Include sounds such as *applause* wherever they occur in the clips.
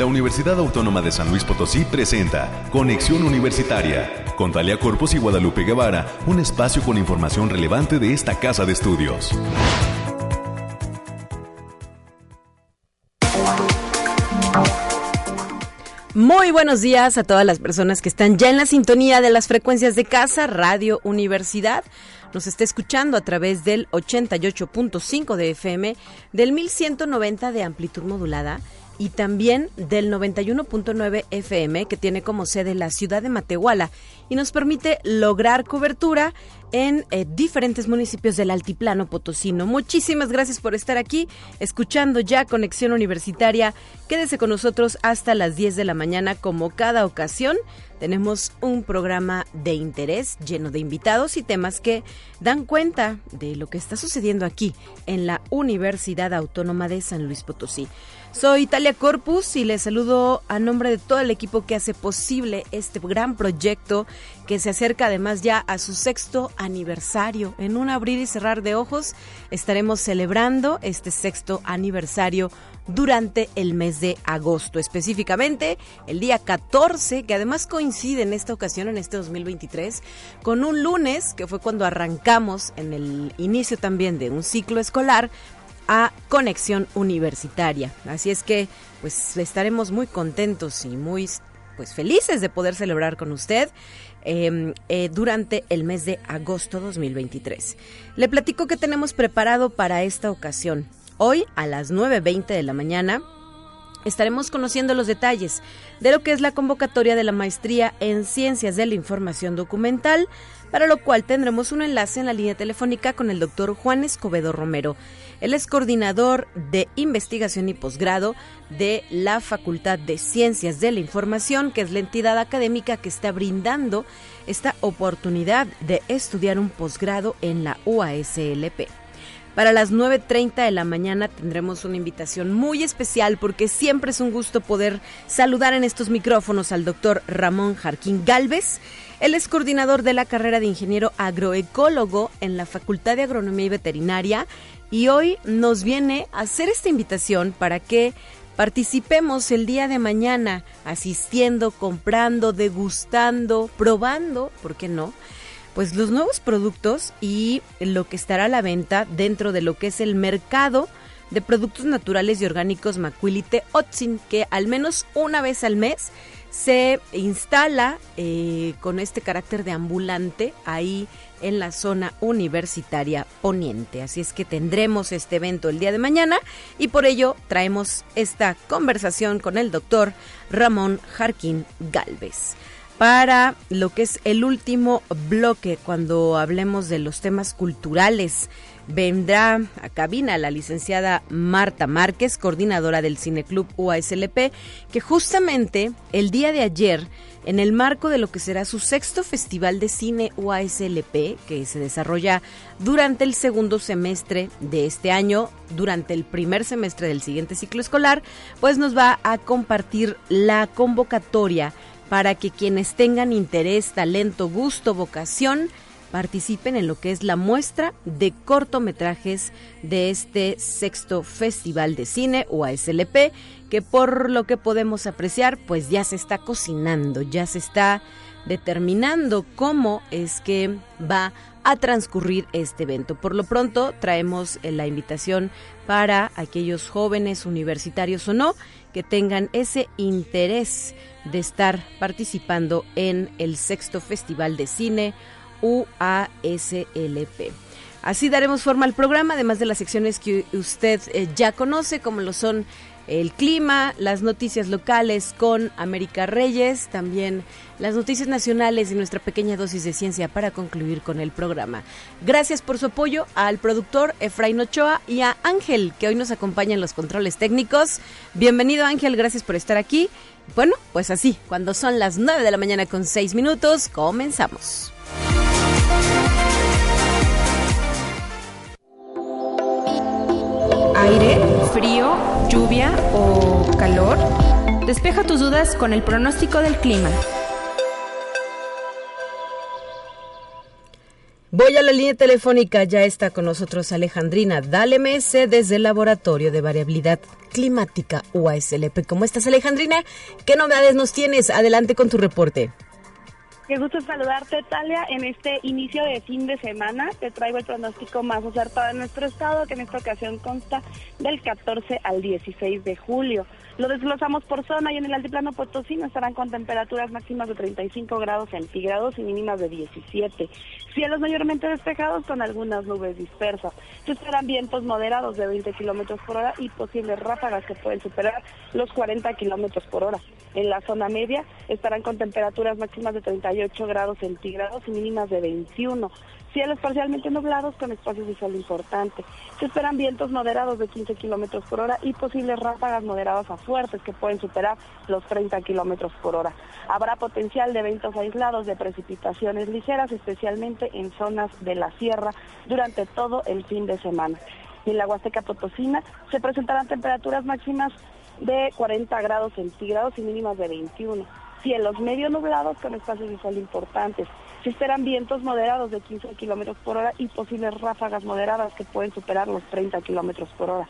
la Universidad Autónoma de San Luis Potosí presenta Conexión Universitaria con Talia Corpus y Guadalupe Guevara, un espacio con información relevante de esta casa de estudios. Muy buenos días a todas las personas que están ya en la sintonía de las frecuencias de casa, Radio Universidad nos está escuchando a través del 88.5 de FM, del 1190 de amplitud modulada y también del 91.9 FM que tiene como sede la ciudad de Matehuala y nos permite lograr cobertura en eh, diferentes municipios del altiplano potosino. Muchísimas gracias por estar aquí escuchando ya Conexión Universitaria. Quédese con nosotros hasta las 10 de la mañana como cada ocasión. Tenemos un programa de interés lleno de invitados y temas que dan cuenta de lo que está sucediendo aquí en la Universidad Autónoma de San Luis Potosí. Soy Talia Corpus y les saludo a nombre de todo el equipo que hace posible este gran proyecto que se acerca además ya a su sexto aniversario. En un abrir y cerrar de ojos estaremos celebrando este sexto aniversario durante el mes de agosto, específicamente el día 14, que además coincide en esta ocasión, en este 2023, con un lunes, que fue cuando arrancamos en el inicio también de un ciclo escolar a Conexión Universitaria. Así es que pues estaremos muy contentos y muy pues felices de poder celebrar con usted em, eh, durante el mes de agosto 2023. Le platico que tenemos preparado para esta ocasión. Hoy a las 9.20 de la mañana estaremos conociendo los detalles de lo que es la convocatoria de la maestría en Ciencias de la Información Documental, para lo cual tendremos un enlace en la línea telefónica con el doctor Juan Escobedo Romero. Él es coordinador de investigación y posgrado de la Facultad de Ciencias de la Información, que es la entidad académica que está brindando esta oportunidad de estudiar un posgrado en la UASLP. Para las 9.30 de la mañana tendremos una invitación muy especial porque siempre es un gusto poder saludar en estos micrófonos al doctor Ramón Jarquín Galvez. Él es coordinador de la carrera de ingeniero agroecólogo en la Facultad de Agronomía y Veterinaria y hoy nos viene a hacer esta invitación para que participemos el día de mañana asistiendo, comprando, degustando, probando, ¿por qué no? Pues los nuevos productos y lo que estará a la venta dentro de lo que es el mercado de productos naturales y orgánicos Macuilite Otsin, que al menos una vez al mes se instala eh, con este carácter de ambulante ahí en la zona universitaria poniente. Así es que tendremos este evento el día de mañana y por ello traemos esta conversación con el doctor Ramón Jarquín Galvez. Para lo que es el último bloque, cuando hablemos de los temas culturales, vendrá a cabina la licenciada Marta Márquez, coordinadora del Cineclub UASLP, que justamente el día de ayer en el marco de lo que será su sexto Festival de Cine UASLP, que se desarrolla durante el segundo semestre de este año, durante el primer semestre del siguiente ciclo escolar, pues nos va a compartir la convocatoria para que quienes tengan interés, talento, gusto, vocación, participen en lo que es la muestra de cortometrajes de este sexto Festival de Cine UASLP, que por lo que podemos apreciar, pues ya se está cocinando, ya se está determinando cómo es que va a transcurrir este evento. Por lo pronto traemos eh, la invitación para aquellos jóvenes universitarios o no que tengan ese interés de estar participando en el sexto Festival de Cine UASLP. Así daremos forma al programa, además de las secciones que usted eh, ya conoce, como lo son el clima, las noticias locales con América Reyes, también las noticias nacionales y nuestra pequeña dosis de ciencia para concluir con el programa. Gracias por su apoyo al productor Efraín Ochoa y a Ángel, que hoy nos acompaña en los controles técnicos. Bienvenido Ángel, gracias por estar aquí. Bueno, pues así, cuando son las 9 de la mañana con 6 minutos, comenzamos. Aire, frío, lluvia o calor. Despeja tus dudas con el pronóstico del clima. Voy a la línea telefónica, ya está con nosotros Alejandrina Dale Mese desde el Laboratorio de Variabilidad Climática UASLP. ¿Cómo estás Alejandrina? ¿Qué novedades nos tienes? Adelante con tu reporte. Qué gusto saludarte, Talia. En este inicio de fin de semana te traigo el pronóstico más acertado de nuestro estado, que en esta ocasión consta del 14 al 16 de julio. Lo desglosamos por zona y en el altiplano potosino estarán con temperaturas máximas de 35 grados centígrados y mínimas de 17. Cielos mayormente despejados con algunas nubes dispersas. Se esperan vientos moderados de 20 kilómetros por hora y posibles ráfagas que pueden superar los 40 kilómetros por hora. En la zona media estarán con temperaturas máximas de 38 grados centígrados y mínimas de 21. Cielos parcialmente nublados con espacios de sol importantes. Se esperan vientos moderados de 15 kilómetros por hora y posibles ráfagas moderadas a fuertes que pueden superar los 30 kilómetros por hora. Habrá potencial de eventos aislados de precipitaciones ligeras, especialmente en zonas de la sierra durante todo el fin de semana. En la Huasteca Potosina se presentarán temperaturas máximas de 40 grados centígrados y mínimas de 21. Cielos medio nublados con espacios de sol importantes. Se esperan vientos moderados de 15 kilómetros por hora y posibles ráfagas moderadas que pueden superar los 30 kilómetros por hora.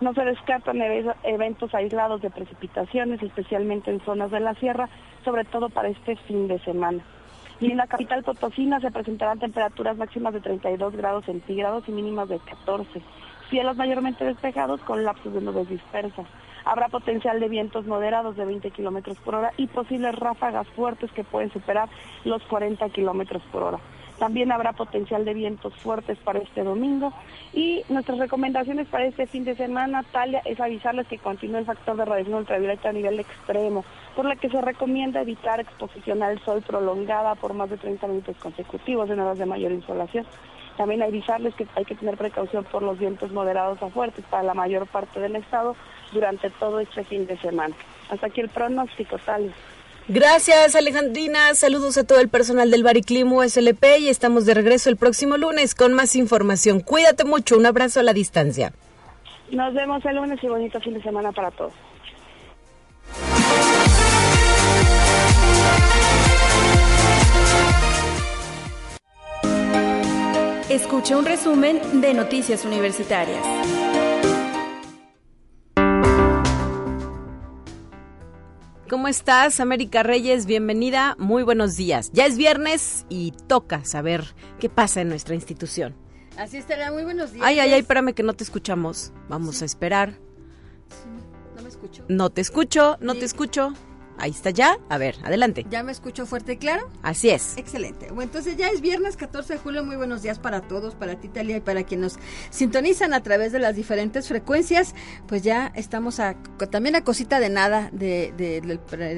No se descartan eventos aislados de precipitaciones, especialmente en zonas de la sierra, sobre todo para este fin de semana. Y en la capital Potosina se presentarán temperaturas máximas de 32 grados centígrados y mínimas de 14. Cielos mayormente despejados con lapsos de nubes dispersas. Habrá potencial de vientos moderados de 20 kilómetros por hora y posibles ráfagas fuertes que pueden superar los 40 kilómetros por hora. También habrá potencial de vientos fuertes para este domingo. Y nuestras recomendaciones para este fin de semana, Talia, es avisarles que continúa el factor de radiación ultravioleta a nivel extremo, por lo que se recomienda evitar exposición al sol prolongada por más de 30 minutos consecutivos en horas de mayor insolación. También avisarles que hay que tener precaución por los vientos moderados a fuertes para la mayor parte del estado durante todo este fin de semana. Hasta aquí el pronóstico, tal. Gracias Alejandrina, saludos a todo el personal del Bariclimo SLP y estamos de regreso el próximo lunes con más información. Cuídate mucho, un abrazo a la distancia. Nos vemos el lunes y bonito fin de semana para todos. Escucha un resumen de Noticias Universitarias. ¿Cómo estás, América Reyes? Bienvenida, muy buenos días. Ya es viernes y toca saber qué pasa en nuestra institución. Así estará, muy buenos días. Ay, ay, ay, espérame que no te escuchamos. Vamos a esperar. no me escucho. No te escucho, no te escucho. Ahí está ya. A ver, adelante. ¿Ya me escucho fuerte y claro? Así es. Excelente. Bueno, entonces ya es viernes 14 de julio. Muy buenos días para todos, para ti, Talia, y para quienes nos sintonizan a través de las diferentes frecuencias. Pues ya estamos a, también a cosita de nada de,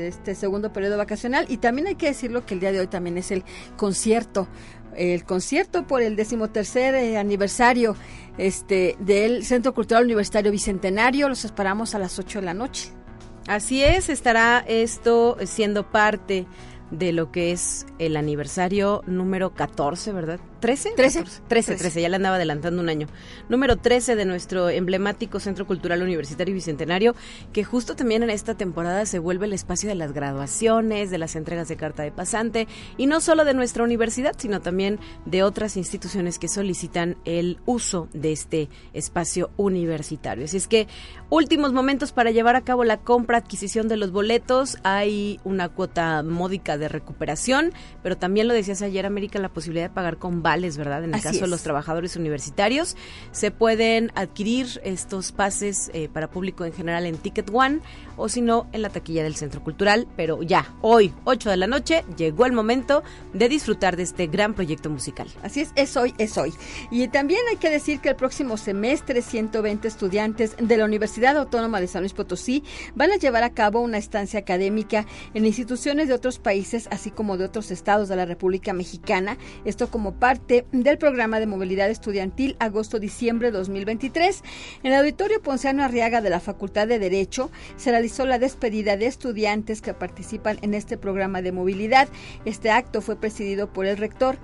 este segundo periodo vacacional. Y también hay que decirlo que el día de hoy también es el concierto el concierto por el decimotercer eh, aniversario este del Centro Cultural Universitario Bicentenario. Los esperamos a las 8 de la noche. Así es, estará esto siendo parte de lo que es el aniversario número 14, ¿verdad? 13? 13. 13, 13, ya le andaba adelantando un año. Número 13 de nuestro emblemático Centro Cultural Universitario Bicentenario, que justo también en esta temporada se vuelve el espacio de las graduaciones, de las entregas de carta de pasante, y no solo de nuestra universidad, sino también de otras instituciones que solicitan el uso de este espacio universitario. Así es que últimos momentos para llevar a cabo la compra, adquisición de los boletos, hay una cuota módica de recuperación, pero también lo decías ayer, América, la posibilidad de pagar con ¿verdad? En el caso de los trabajadores universitarios, se pueden adquirir estos pases eh, para público en general en Ticket One o si no, en la taquilla del Centro Cultural. Pero ya, hoy, 8 de la noche, llegó el momento de disfrutar de este gran proyecto musical. Así es, es hoy, es hoy. Y también hay que decir que el próximo semestre, 120 estudiantes de la Universidad Autónoma de San Luis Potosí van a llevar a cabo una estancia académica en instituciones de otros países, así como de otros estados de la República Mexicana. Esto como parte del programa de movilidad estudiantil agosto-diciembre 2023. En el auditorio Ponciano Arriaga de la Facultad de Derecho se realizó la despedida de estudiantes que participan en este programa de movilidad. Este acto fue presidido por el rector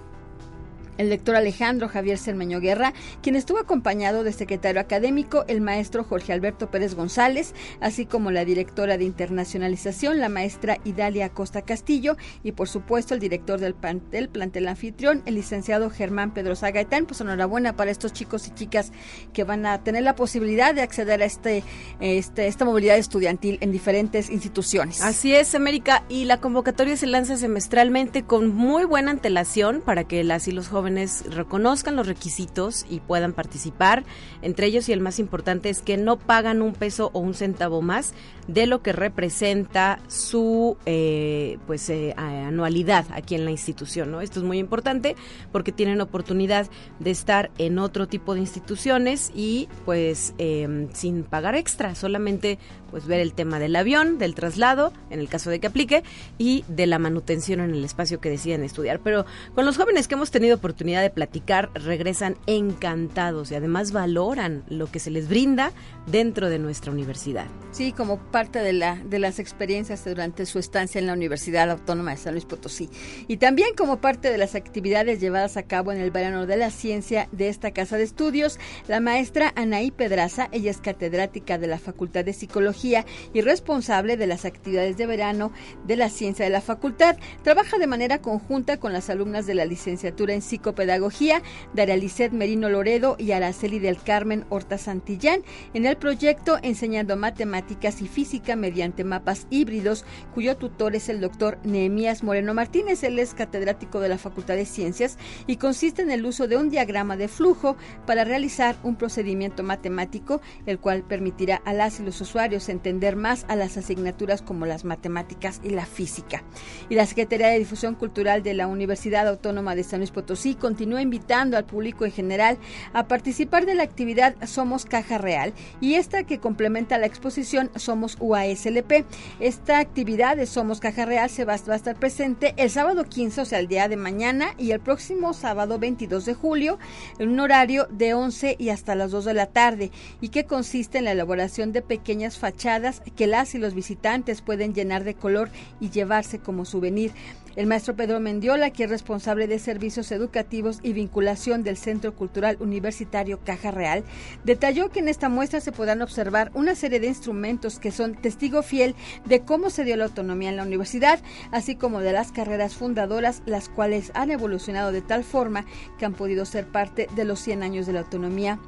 el lector Alejandro Javier Cermeño Guerra, quien estuvo acompañado del secretario académico, el maestro Jorge Alberto Pérez González, así como la directora de internacionalización, la maestra Idalia Costa Castillo, y por supuesto el director del, plantel, plantel anfitrión, el licenciado Germán Pedro Zagaitán. Pues enhorabuena para estos chicos y chicas que van a tener la posibilidad de acceder a este, este esta movilidad estudiantil en diferentes instituciones. Así es, América, y la convocatoria se lanza semestralmente con muy buena antelación para que las y los jóvenes reconozcan los requisitos y puedan participar. Entre ellos y el más importante es que no pagan un peso o un centavo más de lo que representa su eh, pues eh, anualidad aquí en la institución. ¿no? Esto es muy importante porque tienen oportunidad de estar en otro tipo de instituciones y pues em, sin pagar extra, solamente pues ver el tema del avión, del traslado, en el caso de que aplique, y de la manutención en el espacio que deciden estudiar. Pero con los jóvenes que hemos tenido oportunidad de platicar, regresan encantados y además valoran lo que se les brinda dentro de nuestra universidad. Sí, como parte de, la, de las experiencias durante su estancia en la Universidad Autónoma de San Luis Potosí. Y también como parte de las actividades llevadas a cabo en el verano de la ciencia de esta casa de estudios, la maestra Anaí Pedraza, ella es catedrática de la Facultad de Psicología y responsable de las actividades de verano de la ciencia de la facultad, trabaja de manera conjunta con las alumnas de la licenciatura en psicopedagogía, Daria Lisset Merino Loredo y Araceli del Carmen Horta Santillán, en el proyecto Enseñando Matemáticas y Física mediante mapas híbridos, cuyo tutor es el doctor Nehemías Moreno Martínez. Él es catedrático de la Facultad de Ciencias y consiste en el uso de un diagrama de flujo para realizar un procedimiento matemático, el cual permitirá a las y los usuarios entender más a las asignaturas como las matemáticas y la física. Y la Secretaría de Difusión Cultural de la Universidad Autónoma de San Luis Potosí continúa invitando al público en general a participar de la actividad Somos Caja Real y esta que complementa la exposición Somos UASLP. Esta actividad de Somos Caja Real se va, a estar presente el sábado 15, o sea, el día de mañana, y el próximo sábado 22 de julio, en un horario de 11 y hasta las 2 de la tarde, y que consiste en la elaboración de pequeñas fachadas que las y los visitantes pueden llenar de color y llevarse como souvenir. El maestro Pedro Mendiola, que es responsable de servicios educativos y vinculación del Centro Cultural Universitario Caja Real, detalló que en esta muestra se podrán observar una serie de instrumentos que son testigo fiel de cómo se dio la autonomía en la universidad, así como de las carreras fundadoras, las cuales han evolucionado de tal forma que han podido ser parte de los 100 años de la autonomía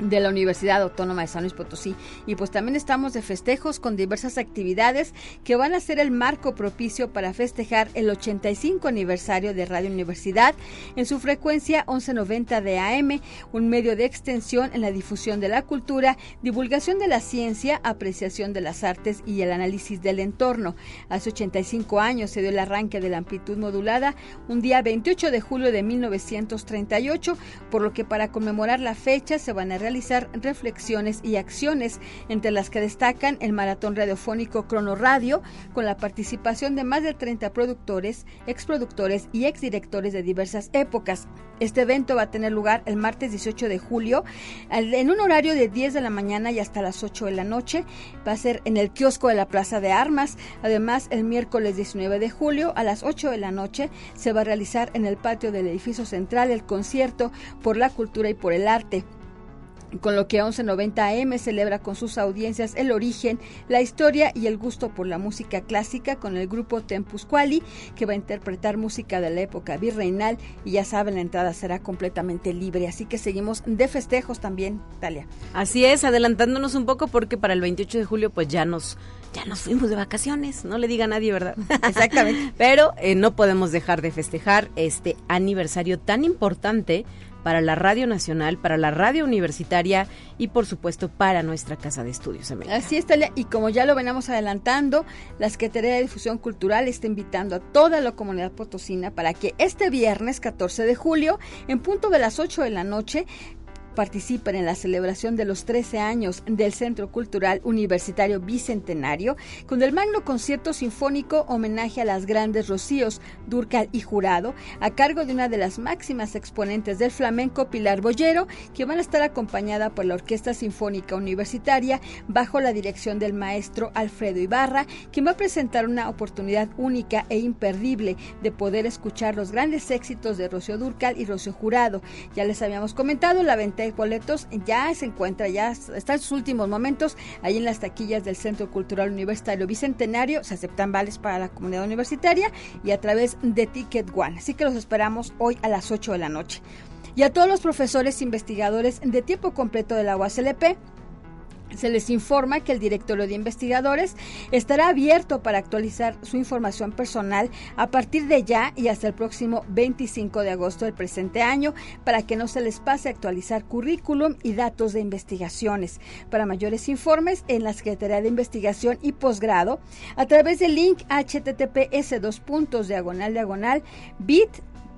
de la Universidad Autónoma de San Luis Potosí. Y pues también estamos de festejos con diversas actividades que van a ser el marco propicio para festejar el 85 aniversario de Radio Universidad en su frecuencia 1190 de AM, un medio de extensión en la difusión de la cultura, divulgación de la ciencia, apreciación de las artes y el análisis del entorno. Hace 85 años se dio el arranque de la amplitud modulada un día 28 de julio de 1938, por lo que para conmemorar la fecha se van a realizar reflexiones y acciones, entre las que destacan el maratón radiofónico Crono Radio, con la participación de más de 30 productores, exproductores y exdirectores de diversas épocas. Este evento va a tener lugar el martes 18 de julio, en un horario de 10 de la mañana y hasta las 8 de la noche. Va a ser en el kiosco de la Plaza de Armas. Además, el miércoles 19 de julio a las 8 de la noche se va a realizar en el patio del edificio central el concierto por la cultura y por el arte con lo que 1190 AM celebra con sus audiencias el origen, la historia y el gusto por la música clásica con el grupo Tempus Quali, que va a interpretar música de la época virreinal y ya saben, la entrada será completamente libre, así que seguimos de festejos también, Talia. Así es, adelantándonos un poco porque para el 28 de julio pues ya nos ya nos fuimos de vacaciones, no le diga a nadie, ¿verdad? *laughs* Exactamente. *laughs* Pero eh, no podemos dejar de festejar este aniversario tan importante para la Radio Nacional, para la Radio Universitaria y por supuesto para nuestra casa de estudios. Así está, y como ya lo venimos adelantando, la Secretaría de Difusión Cultural está invitando a toda la comunidad potosina para que este viernes 14 de julio, en punto de las 8 de la noche, participen en la celebración de los 13 años del Centro Cultural Universitario Bicentenario con el magno concierto sinfónico homenaje a las grandes Rocíos, Durcal y Jurado, a cargo de una de las máximas exponentes del flamenco, Pilar Bollero, que van a estar acompañada por la Orquesta Sinfónica Universitaria bajo la dirección del maestro Alfredo Ibarra, quien va a presentar una oportunidad única e imperdible de poder escuchar los grandes éxitos de Rocío Durcal y Rocío Jurado. Ya les habíamos comentado, la venta boletos ya se encuentra, ya está en sus últimos momentos ahí en las taquillas del Centro Cultural Universitario Bicentenario. Se aceptan vales para la comunidad universitaria y a través de Ticket One. Así que los esperamos hoy a las 8 de la noche. Y a todos los profesores investigadores de tiempo completo de la se les informa que el directorio de investigadores estará abierto para actualizar su información personal a partir de ya y hasta el próximo 25 de agosto del presente año para que no se les pase a actualizar currículum y datos de investigaciones. Para mayores informes en la Secretaría de Investigación y Posgrado a través del link https dos puntos diagonal diagonal bit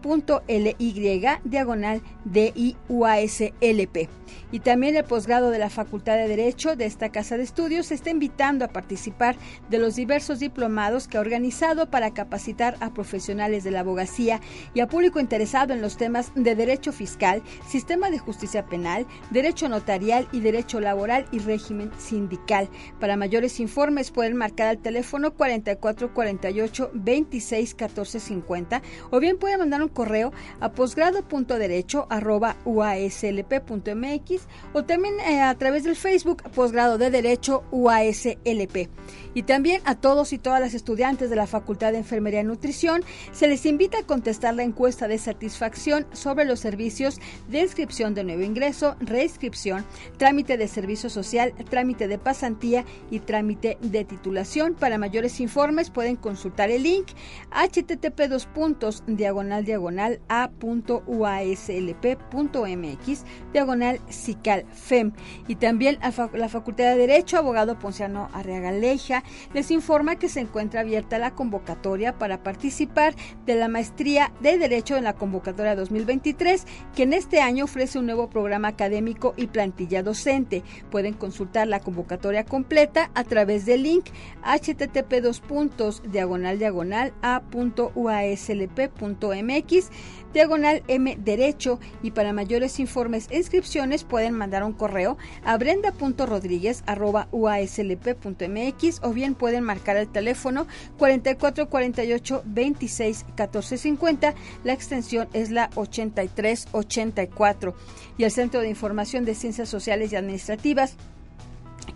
.ly diagonal DIUASLP. Y también el posgrado de la Facultad de Derecho de esta Casa de Estudios está invitando a participar de los diversos diplomados que ha organizado para capacitar a profesionales de la abogacía y a público interesado en los temas de derecho fiscal, sistema de justicia penal, derecho notarial y derecho laboral y régimen sindical. Para mayores informes pueden marcar al teléfono 4448 26 14 50 o bien pueden mandar un correo a posgrado.derecho.uaslp.mx o también eh, a través del Facebook Posgrado de Derecho UASLP. Y también a todos y todas las estudiantes de la Facultad de Enfermería y Nutrición se les invita a contestar la encuesta de satisfacción sobre los servicios de inscripción de nuevo ingreso, reinscripción, trámite de servicio social, trámite de pasantía y trámite de titulación. Para mayores informes pueden consultar el link http dos puntos diagonal diagonal a.uaslp.mx diagonal cical fem y también a la Facultad de Derecho abogado Ponciano Arriaga Leija les informa que se encuentra abierta la convocatoria para participar de la maestría de Derecho en la convocatoria 2023, que en este año ofrece un nuevo programa académico y plantilla docente. Pueden consultar la convocatoria completa a través del link http diagonal diagonal a.uaslp.mx diagonal M Derecho y para mayores informes e inscripciones pueden mandar un correo a brenda.rodríguez.uaslp.mx o bien pueden marcar el teléfono 4448 26 14 50. La extensión es la 8384 y el Centro de Información de Ciencias Sociales y Administrativas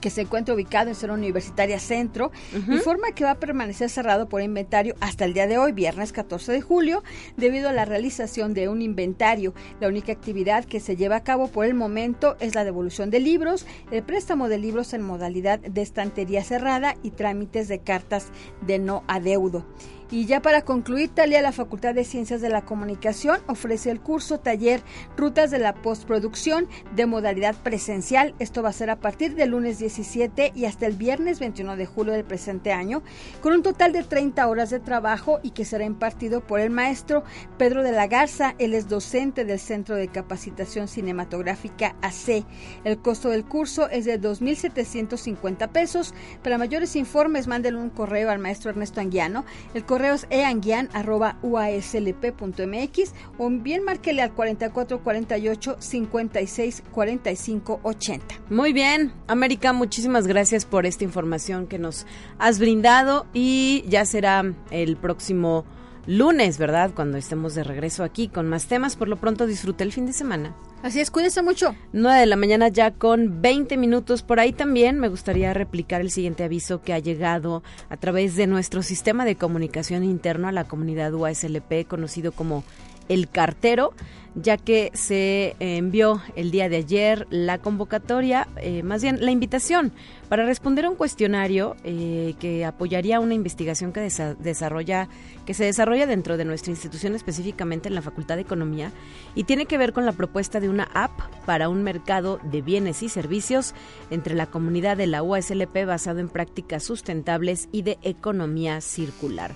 que se encuentra ubicado en Zona Universitaria Centro, informa que va a permanecer cerrado por inventario hasta el día de hoy, viernes 14 de julio, debido a la realización de un inventario. La única actividad que se lleva a cabo por el momento es la devolución de libros, el préstamo de libros en modalidad de estantería cerrada y trámites de cartas de no adeudo. Y ya para concluir, Talia, la Facultad de Ciencias de la Comunicación ofrece el curso taller Rutas de la Postproducción de modalidad presencial. Esto va a ser a partir del lunes 17 y hasta el viernes 21 de julio del presente año, con un total de 30 horas de trabajo y que será impartido por el maestro Pedro de la Garza. Él es docente del Centro de Capacitación Cinematográfica AC. El costo del curso es de 2.750 pesos. Para mayores informes, mándenle un correo al maestro Ernesto Anguiano. El correos eanguian.uaslp.mx o bien márquele al 4448 56 45 80. Muy bien, América, muchísimas gracias por esta información que nos has brindado y ya será el próximo lunes, ¿verdad? Cuando estemos de regreso aquí con más temas. Por lo pronto disfrute el fin de semana. Así es, cuídense mucho. 9 de la mañana ya con 20 minutos. Por ahí también me gustaría replicar el siguiente aviso que ha llegado a través de nuestro sistema de comunicación interno a la comunidad UASLP, conocido como El Cartero ya que se envió el día de ayer la convocatoria, eh, más bien la invitación para responder a un cuestionario eh, que apoyaría una investigación que desarrolla que se desarrolla dentro de nuestra institución específicamente en la Facultad de Economía y tiene que ver con la propuesta de una app para un mercado de bienes y servicios entre la comunidad de la UASLP basado en prácticas sustentables y de economía circular.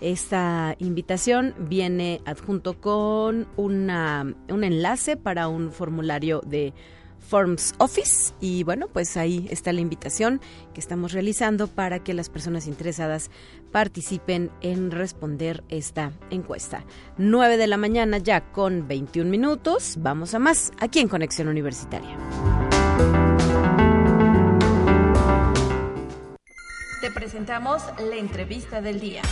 Esta invitación viene adjunto con una, un enlace para un formulario de Forms Office y bueno, pues ahí está la invitación que estamos realizando para que las personas interesadas participen en responder esta encuesta. 9 de la mañana ya con 21 minutos, vamos a más aquí en Conexión Universitaria. Te presentamos la entrevista del día.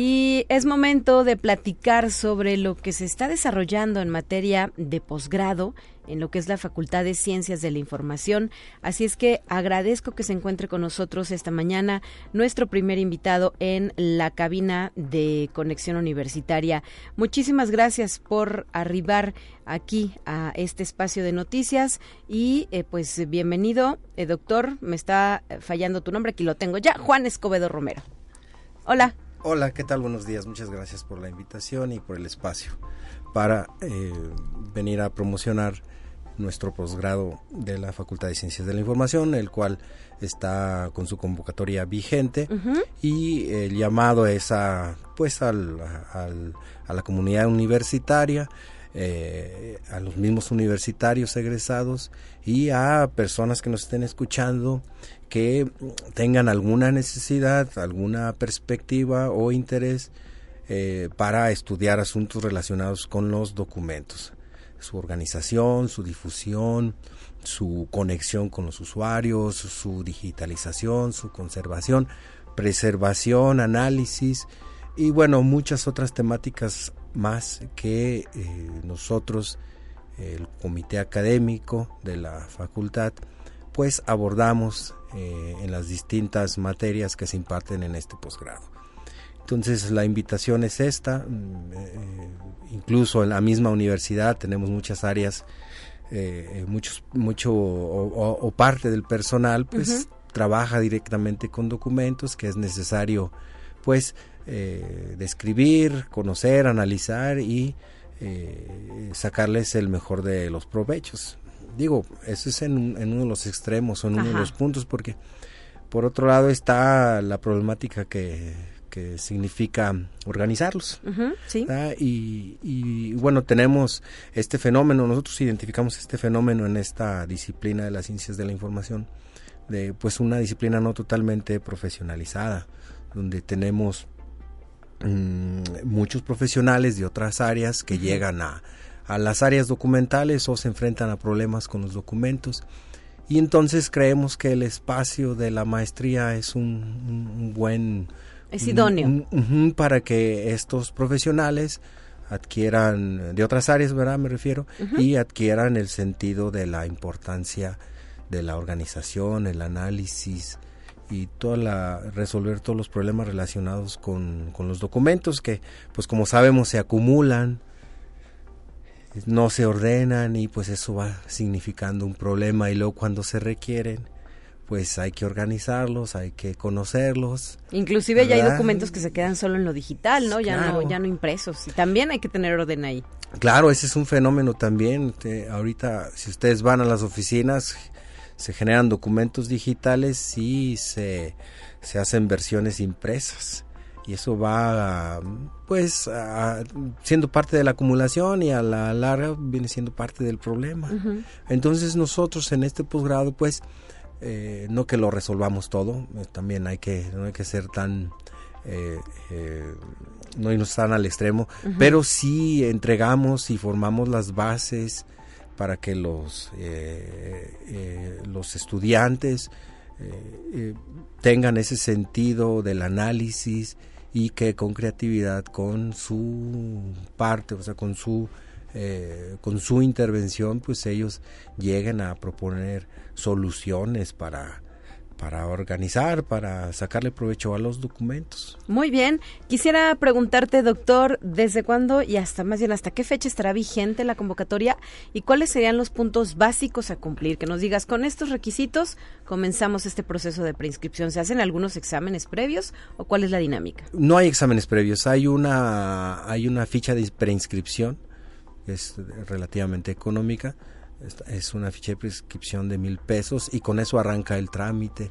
Y es momento de platicar sobre lo que se está desarrollando en materia de posgrado en lo que es la Facultad de Ciencias de la Información. Así es que agradezco que se encuentre con nosotros esta mañana nuestro primer invitado en la cabina de Conexión Universitaria. Muchísimas gracias por arribar aquí a este espacio de noticias y eh, pues bienvenido, eh, doctor, me está fallando tu nombre, aquí lo tengo ya, Juan Escobedo Romero. Hola. Hola, ¿qué tal? Buenos días. Muchas gracias por la invitación y por el espacio para eh, venir a promocionar nuestro posgrado de la Facultad de Ciencias de la Información, el cual está con su convocatoria vigente y el llamado es a pues al, a la comunidad universitaria eh, a los mismos universitarios egresados y a personas que nos estén escuchando que tengan alguna necesidad, alguna perspectiva o interés eh, para estudiar asuntos relacionados con los documentos. Su organización, su difusión, su conexión con los usuarios, su digitalización, su conservación, preservación, análisis y bueno, muchas otras temáticas más que eh, nosotros, el comité académico de la facultad, pues abordamos eh, en las distintas materias que se imparten en este posgrado. Entonces la invitación es esta, mm, eh, incluso en la misma universidad tenemos muchas áreas, eh, muchos, mucho o, parte del personal pues trabaja directamente con documentos que es necesario pues eh, describir, conocer, analizar y sacarles el mejor de los provechos. Digo, eso es en, uno de los extremos, en uno de los puntos, porque por otro lado está la problemática que que significa organizarlos. y, bueno, tenemos este fenómeno, nosotros identificamos este fenómeno en esta disciplina de las ciencias de la información, de pues una disciplina no totalmente profesionalizada, donde tenemos mm, muchos profesionales de otras áreas que llegan a, a las áreas documentales o se enfrentan a problemas con los documentos. Y entonces creemos que el espacio de la maestría es un buen es idóneo. para que estos profesionales adquieran, de otras áreas, ¿verdad? Me refiero, y adquieran el sentido de la importancia de la organización, el análisis y toda la, resolver todos los problemas relacionados con, con los documentos que, pues como sabemos, se acumulan, no se ordenan y pues eso va significando un problema y luego cuando se requieren pues hay que organizarlos, hay que conocerlos. Inclusive ya hay documentos que se quedan solo en lo digital, ¿no? Ya no ya no impresos y también hay que tener orden ahí. Claro, ese es un fenómeno también. ahorita si ustedes van a las oficinas se generan documentos digitales y se, se hacen versiones impresas. Y eso va pues siendo parte de la acumulación y a la larga viene siendo parte del problema. Entonces nosotros en este posgrado pues eh, no que lo resolvamos todo, eh, también hay que, no hay que ser tan, eh, no irnos tan al extremo, pero sí entregamos y formamos las bases para que los, los estudiantes tengan ese sentido del análisis y que con creatividad, con su parte, o sea, con su con su intervención, pues ellos lleguen a proponer soluciones para, para organizar, para sacarle provecho a los documentos. Muy bien. Quisiera preguntarte, doctor, ¿desde cuándo y hasta más bien hasta qué fecha estará vigente la convocatoria y cuáles serían los puntos básicos a cumplir? Que nos digas, con estos requisitos comenzamos este proceso de preinscripción. ¿Se hacen algunos exámenes previos o cuál es la dinámica? No hay exámenes previos, hay una, hay una ficha de preinscripción, es relativamente económica es una ficha de prescripción de mil pesos y con eso arranca el trámite.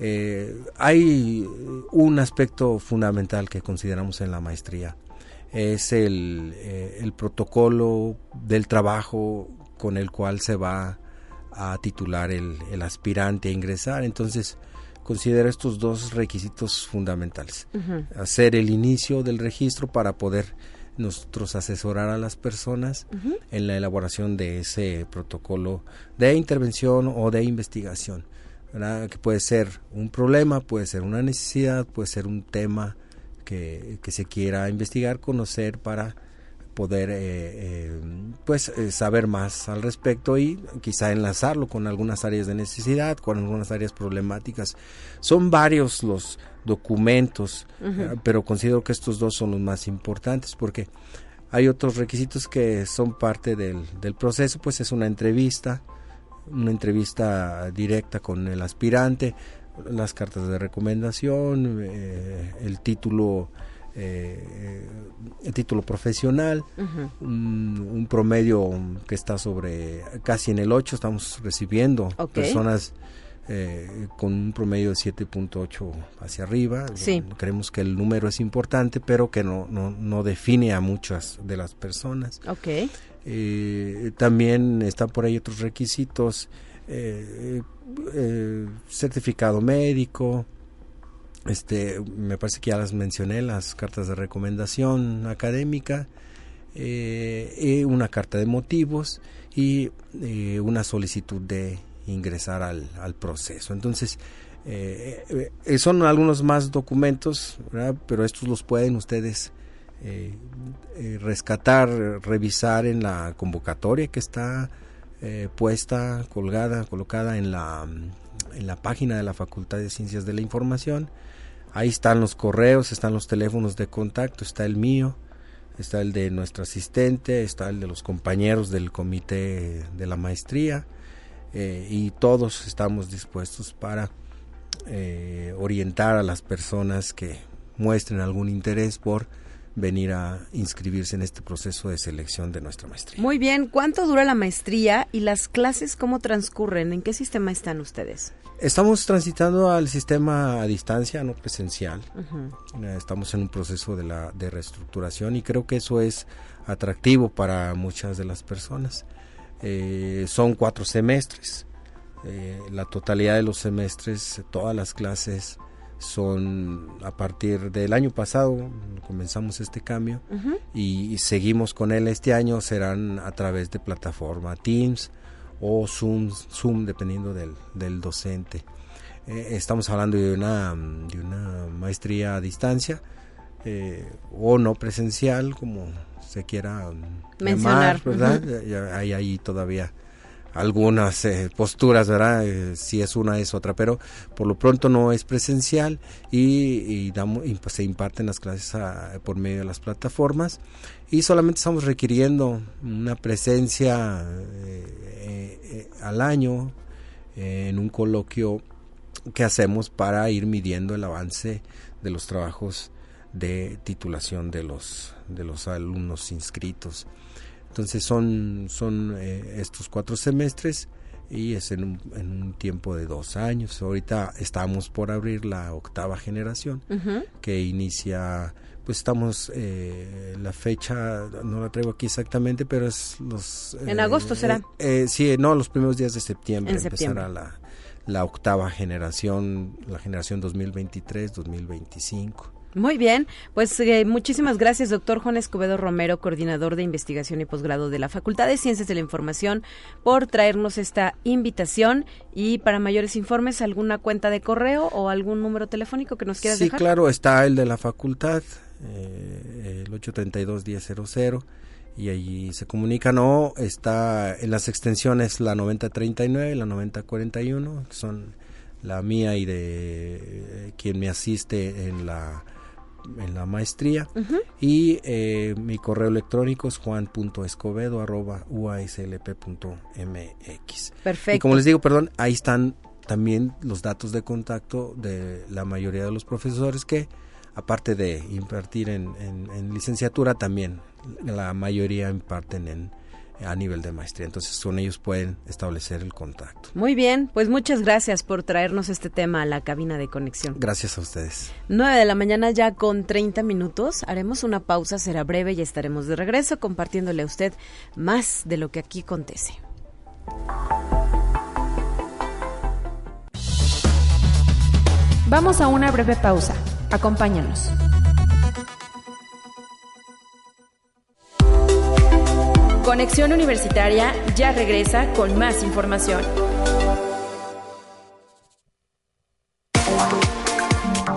Eh, hay un aspecto fundamental que consideramos en la maestría, es el, eh, el protocolo del trabajo con el cual se va a titular el, el aspirante a ingresar. Entonces, considero estos dos requisitos fundamentales. Hacer el inicio del registro para poder nosotros asesorar a las personas en la elaboración de ese protocolo de intervención o de investigación. que puede ser un problema, puede ser una necesidad, puede ser un tema que, que se quiera investigar, conocer para poder eh, eh, pues eh, saber más al respecto y quizá enlazarlo con algunas áreas de necesidad, con algunas áreas problemáticas. Son varios los documentos, pero considero que estos dos son los más importantes porque hay otros requisitos que son parte del, del proceso, pues es una entrevista, una entrevista directa con el aspirante, las cartas de recomendación, el título eh, el título profesional, un, promedio que está sobre casi en el 8, estamos recibiendo personas eh, con un promedio de 7.8 hacia arriba. Creemos que el número es importante, pero que no, no, no define a muchas de las personas. Okay. Eh, también están por ahí otros requisitos, eh, certificado médico, este, me parece que ya las mencioné, las cartas de recomendación académica, eh, una carta de motivos y eh, una solicitud de ingresar al, al proceso. Entonces, eh, son algunos más documentos, pero estos los pueden ustedes rescatar, revisar en la convocatoria que está puesta, colgada, colocada en la, en la página de la Facultad de Ciencias de la Información. Ahí están los correos, están los teléfonos de contacto, está el mío, está el de nuestro asistente, está el de los compañeros del comité de la maestría eh, y todos estamos dispuestos para eh, orientar a las personas que muestren algún interés por venir a inscribirse en este proceso de selección de nuestra maestría. Muy bien, ¿cuánto dura la maestría y las clases cómo transcurren? ¿En qué sistema están ustedes? Estamos transitando al sistema a distancia, no presencial. Eh, estamos en un proceso de, la, de reestructuración y creo que eso es atractivo para muchas de las personas. Eh, son cuatro semestres. Eh, la totalidad de los semestres, todas las clases son a partir del año pasado, comenzamos este cambio y seguimos con él este año, serán a través de plataforma Teams o Zoom, Zoom dependiendo del, del docente. Eh, estamos hablando de una, de una maestría a distancia eh, o no presencial, como se quiera mencionar, ¿verdad? Hay ahí todavía algunas eh, posturas, ¿verdad? si es una es otra, pero por lo pronto no es presencial y, damos, pues, se imparten las clases por medio de las plataformas y solamente estamos requiriendo una presencia eh, al año en un coloquio que hacemos para ir midiendo el avance de los trabajos de titulación de los de los alumnos inscritos entonces son son eh, estos cuatro semestres y es en un, en un, tiempo de dos años ahorita estamos por abrir la octava generación que inicia pues estamos, eh, la fecha no la traigo aquí exactamente, pero es los... en agosto será. Eh, eh, sí, no, los primeros días de septiembre empezará la, la octava generación, la generación 2023-2025. Muy bien, pues muchísimas gracias, doctor Juan Escobedo Romero, coordinador de investigación y posgrado de la Facultad de Ciencias de la Información, por traernos esta invitación. Y para mayores informes, ¿alguna cuenta de correo o algún número telefónico que nos quieras dejar? Sí, claro, está el de la facultad, eh, el 832-1000 y allí se comunica no está en las extensiones la 9039 la 9041 que son la mía y de eh, quien me asiste en la en la maestría. Y eh, mi correo electrónico es juan.escobedo arroba uaslp.mx perfecto y como les digo perdón ahí están también los datos de contacto de la mayoría de los profesores que aparte de impartir en, licenciatura, también la mayoría imparten en, a nivel de maestría. Entonces con ellos pueden establecer el contacto. Muy bien, pues muchas gracias por traernos este tema a la cabina de conexión. Gracias a ustedes. 9 de la mañana ya con 30 minutos. Haremos una pausa, será breve y estaremos de regreso compartiéndole a usted más de lo que aquí acontece. Vamos a una breve pausa. Acompáñanos. Conexión Universitaria ya regresa con más información.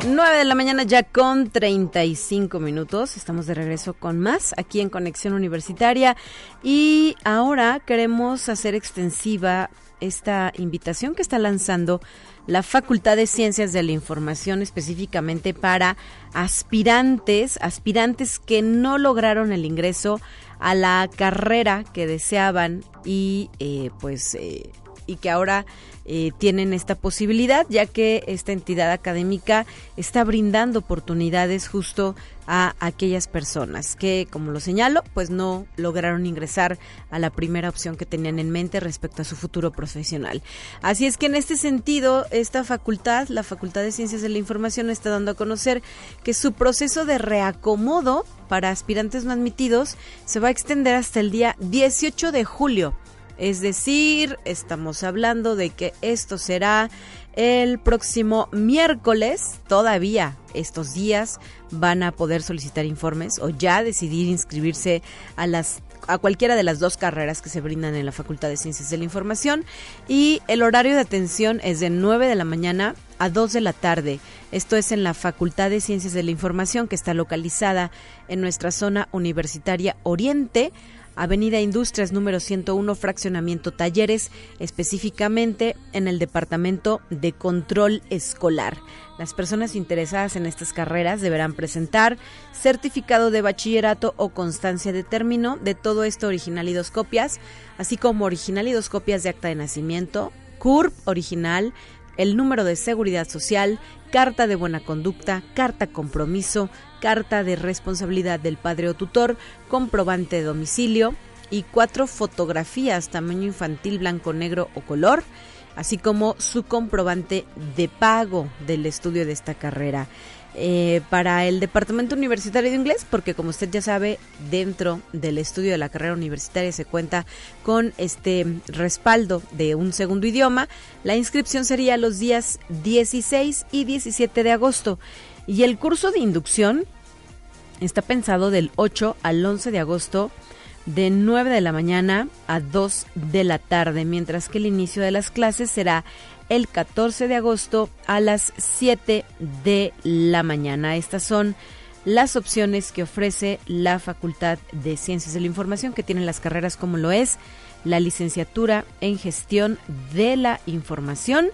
9 de la mañana ya con 35 minutos. Estamos de regreso con más aquí en Conexión Universitaria y ahora queremos hacer extensiva esta invitación que está lanzando la Facultad de Ciencias de la Información específicamente para aspirantes, aspirantes que no lograron el ingreso a la carrera que deseaban y eh, pues eh, y que ahora eh, tienen esta posibilidad, ya que esta entidad académica está brindando oportunidades justo a aquellas personas que, como lo señalo, pues no lograron ingresar a la primera opción que tenían en mente respecto a su futuro profesional. Así es que en este sentido, esta facultad, la Facultad de Ciencias de la Información, está dando a conocer que su proceso de reacomodo para aspirantes no admitidos se va a extender hasta el día 18 de julio es decir, estamos hablando de que esto será el próximo miércoles. Todavía estos días van a poder solicitar informes o ya decidir inscribirse a las a cualquiera de las dos carreras que se brindan en la Facultad de Ciencias de la Información y el horario de atención es de 9 de la mañana a 2 de la tarde. Esto es en la Facultad de Ciencias de la Información que está localizada en nuestra zona universitaria Oriente Avenida Industrias número 101, fraccionamiento Talleres, específicamente en el Departamento de Control Escolar. Las personas interesadas en estas carreras deberán presentar certificado de bachillerato o constancia de término de todo esto original y dos copias, así como original y dos copias de acta de nacimiento, CURP original, el número de seguridad social, carta de buena conducta, carta compromiso, carta de responsabilidad del padre o tutor, comprobante de domicilio y cuatro fotografías tamaño infantil blanco, negro o color, así como su comprobante de pago del estudio de esta carrera. Eh, para el Departamento Universitario de Inglés, porque como usted ya sabe, dentro del estudio de la carrera universitaria se cuenta con este respaldo de un segundo idioma. La inscripción sería los días 16 y 17 de agosto. Y el curso de inducción está pensado del 8 al 11 de agosto de 9 de la mañana a 2 de la tarde, mientras que el inicio de las clases será el 14 de agosto a las 7 de la mañana. Estas son las opciones que ofrece la Facultad de Ciencias de la Información, que tienen las carreras como lo es la licenciatura en gestión de la información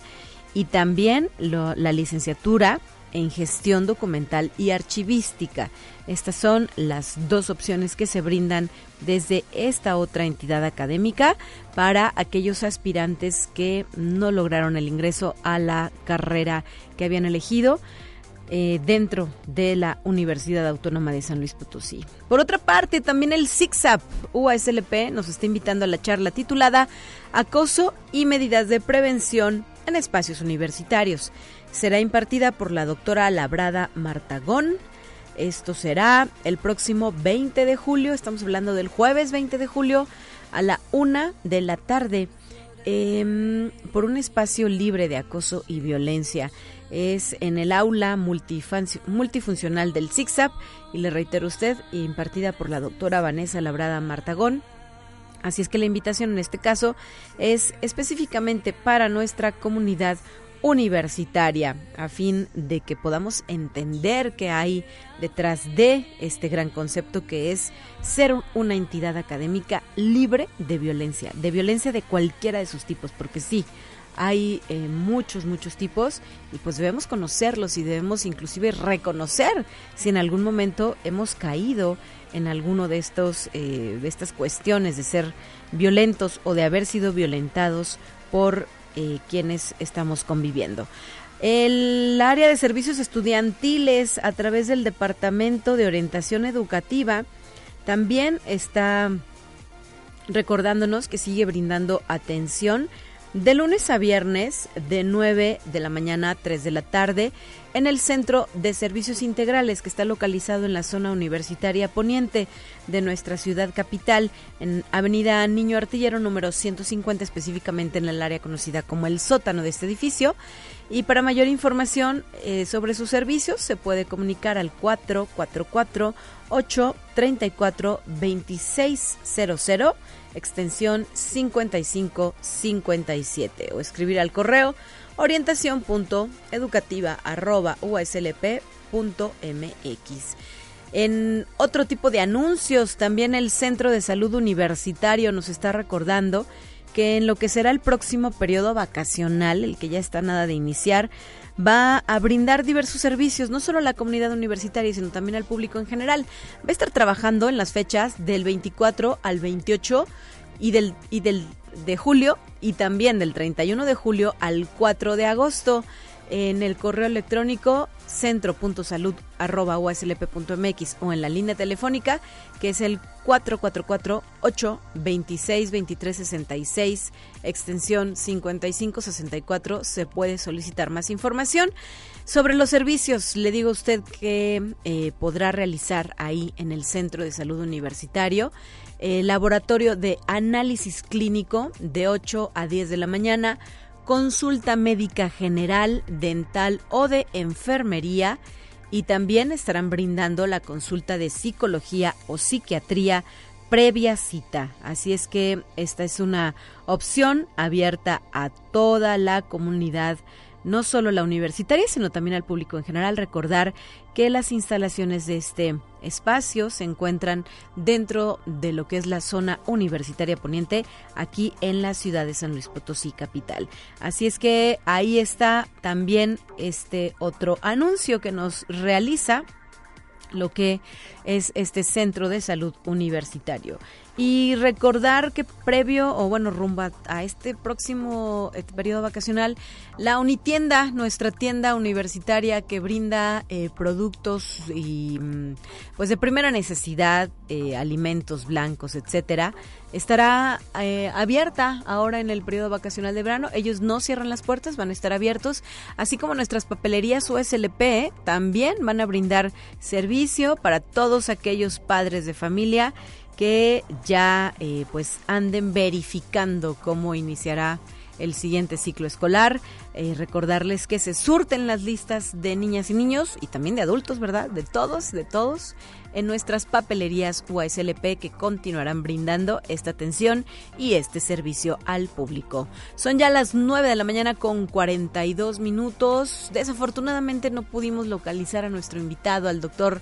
y también la licenciatura en gestión documental y archivística. Estas son las dos opciones que se brindan desde esta otra entidad académica para aquellos aspirantes que no lograron el ingreso a la carrera que habían elegido. Eh, dentro de la Universidad Autónoma de San Luis Potosí. Por otra parte, también el SIGSAP UASLP nos está invitando a la charla titulada Acoso y medidas de prevención en espacios universitarios será impartida por la doctora Labrada Martagón. Esto será el próximo 20 de julio, estamos hablando del jueves 20 de julio a la una de la tarde, em, por un espacio libre de acoso y violencia. Es en el aula multifuncional del ZIGZAP y le reitero usted, impartida por la doctora Vanessa Labrada Martagón. Así es que la invitación en este caso es específicamente para nuestra comunidad universitaria a fin de que podamos entender qué hay detrás de este gran concepto que es ser una entidad académica libre de violencia, de violencia de cualquiera de sus tipos, porque sí, hay eh, muchos, muchos tipos y pues debemos conocerlos y debemos inclusive reconocer si en algún momento hemos caído en alguno de estos, eh, de estas cuestiones de ser violentos o de haber sido violentados por eh, quienes estamos conviviendo. El área de servicios estudiantiles a través del Departamento de Orientación Educativa también está recordándonos que sigue brindando atención de lunes a viernes de 9 de la mañana a 3 de la tarde en el Centro de Servicios Integrales que está localizado en la zona universitaria poniente de nuestra ciudad capital, en Avenida Niño Artillero número 150, específicamente en el área conocida como el sótano de este edificio. Y para mayor información eh, sobre sus servicios se puede comunicar al 444 834 2600 extensión 5557 o escribir al correo orientación.educativa.uslp.mx. En otro tipo de anuncios, también el Centro de Salud Universitario nos está recordando que en lo que será el próximo periodo vacacional, el que ya está nada de iniciar, va a brindar diversos servicios, no solo a la comunidad universitaria, sino también al público en general. Va a estar trabajando en las fechas del 24 al 28 y del, y del de julio y también del 31 de julio al 4 de agosto en el correo electrónico centro.salud.uslp.mx o en la línea telefónica que es el 444-826-2366, extensión 5564. Se puede solicitar más información. Sobre los servicios, le digo a usted que eh, podrá realizar ahí en el Centro de Salud Universitario el laboratorio de análisis clínico de 8 a 10 de la mañana, consulta médica general, dental o de enfermería y también estarán brindando la consulta de psicología o psiquiatría previa cita. Así es que esta es una opción abierta a toda la comunidad no solo la universitaria, sino también al público en general. Recordar que las instalaciones de este espacio se encuentran dentro de lo que es la zona universitaria poniente, aquí en la ciudad de San Luis Potosí, capital. Así es que ahí está también este otro anuncio que nos realiza lo que es este centro de salud universitario. Y recordar que previo, o bueno, rumba a este próximo este periodo vacacional, la Unitienda, nuestra tienda universitaria que brinda eh, productos y mm, pues de primera necesidad, eh, alimentos blancos, etcétera, estará eh, abierta ahora en el periodo vacacional de verano. Ellos no cierran las puertas, van a estar abiertos, así como nuestras papelerías USLP también van a brindar servicio para todos aquellos padres de familia que ya eh, pues anden verificando cómo iniciará el siguiente ciclo escolar. Eh, recordarles que se surten las listas de niñas y niños y también de adultos, ¿verdad? De todos, de todos, en nuestras papelerías UASLP que continuarán brindando esta atención y este servicio al público. Son ya las 9 de la mañana con 42 minutos. Desafortunadamente no pudimos localizar a nuestro invitado, al doctor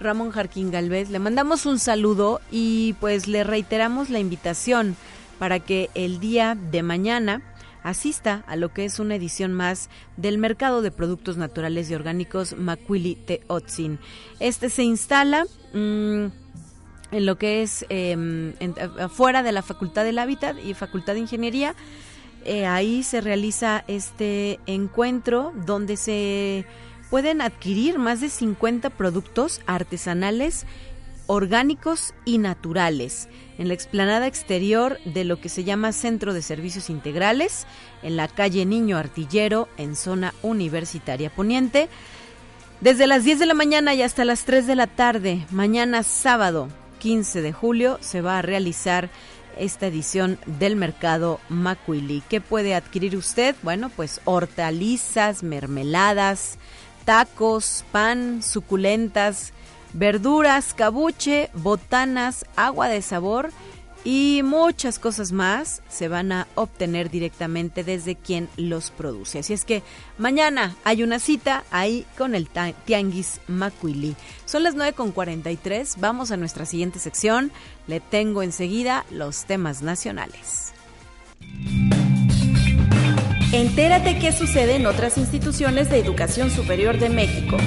Ramón Jarquín Galvez. Le mandamos un saludo y pues le reiteramos la invitación para que el día de mañana asista a lo que es una edición más del mercado de productos naturales y orgánicos Macuili Teotzin. Este se instala mm, en lo que es eh, afuera de la Facultad del Hábitat y Facultad de Ingeniería. Eh, ahí se realiza este encuentro donde se pueden adquirir más de 50 productos artesanales orgánicos y naturales en la explanada exterior de lo que se llama Centro de Servicios Integrales, en la calle Niño Artillero, en zona universitaria poniente. Desde las 10 de la mañana y hasta las 3 de la tarde, mañana sábado 15 de julio, se va a realizar esta edición del mercado Macuili. ¿Qué puede adquirir usted? Bueno, pues hortalizas, mermeladas, tacos, pan, suculentas, verduras, cabuche, botanas, agua de sabor y muchas cosas más se van a obtener directamente desde quien los produce. Así es que mañana hay una cita ahí con el Tianguis Macuili. Son las 9.43, vamos a nuestra siguiente sección. Le tengo enseguida los temas nacionales. Entérate qué sucede en otras instituciones de educación superior de México.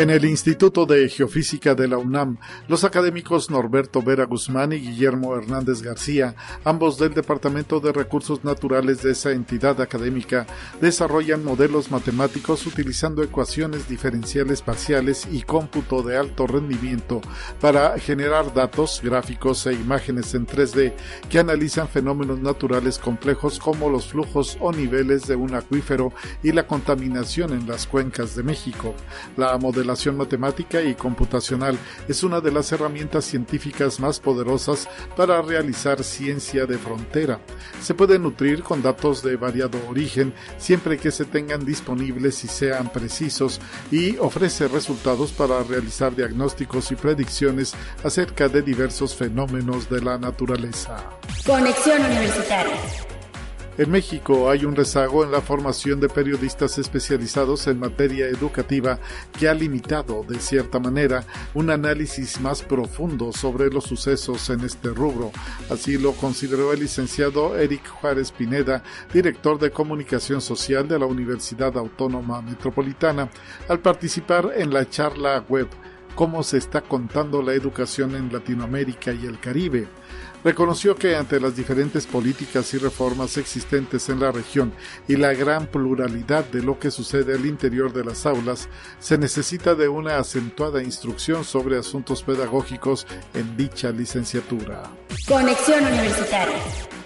En el Instituto de Geofísica de la UNAM, los académicos Norberto Vera Guzmán y Guillermo Hernández García, ambos del Departamento de Recursos Naturales de esa entidad académica, desarrollan modelos matemáticos utilizando ecuaciones diferenciales parciales y cómputo de alto rendimiento para generar datos, gráficos e imágenes en 3D que analizan fenómenos naturales complejos como los flujos o niveles de un acuífero y la contaminación en las cuencas de México. La modelación matemática y computacional es una de las herramientas científicas más poderosas para realizar ciencia de frontera. Se puede nutrir con datos de variado origen siempre que se tengan disponibles y sean precisos y ofrece resultados para realizar diagnósticos y predicciones acerca de diversos fenómenos de la naturaleza. Conexión Universitaria. En México hay un rezago en la formación de periodistas especializados en materia educativa que ha limitado, de cierta manera, un análisis más profundo sobre los sucesos en este rubro. Así lo consideró el licenciado Eric Juárez Pineda, director de comunicación social de la Universidad Autónoma Metropolitana, al participar en la charla web Cómo se está contando la educación en Latinoamérica y el Caribe reconoció que ante las diferentes políticas y reformas existentes en la región y la gran pluralidad de lo que sucede al interior de las aulas, se necesita de una acentuada instrucción sobre asuntos pedagógicos en dicha licenciatura. Conexión Universitaria.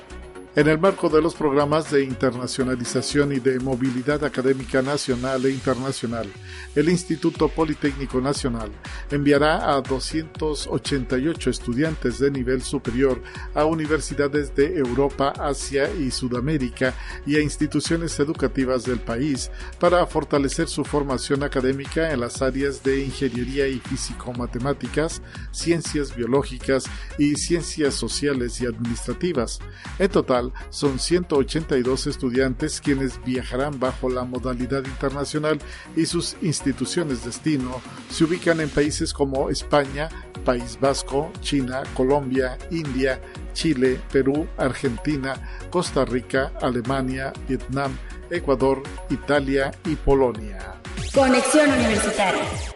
En el marco de los programas de internacionalización y de movilidad académica nacional e internacional, el Instituto Politécnico Nacional enviará a 288 estudiantes de nivel superior a universidades de Europa, Asia y Sudamérica y a instituciones educativas del país para fortalecer su formación académica en las áreas de ingeniería y físico-matemáticas, ciencias biológicas y ciencias sociales y administrativas. En total, son 182 estudiantes quienes viajarán bajo la modalidad internacional y sus instituciones destino se ubican en países como España, País Vasco, China, Colombia, India, Chile, Perú, Argentina, Costa Rica, Alemania, Vietnam, Ecuador, Italia y Polonia. Conexión Universitaria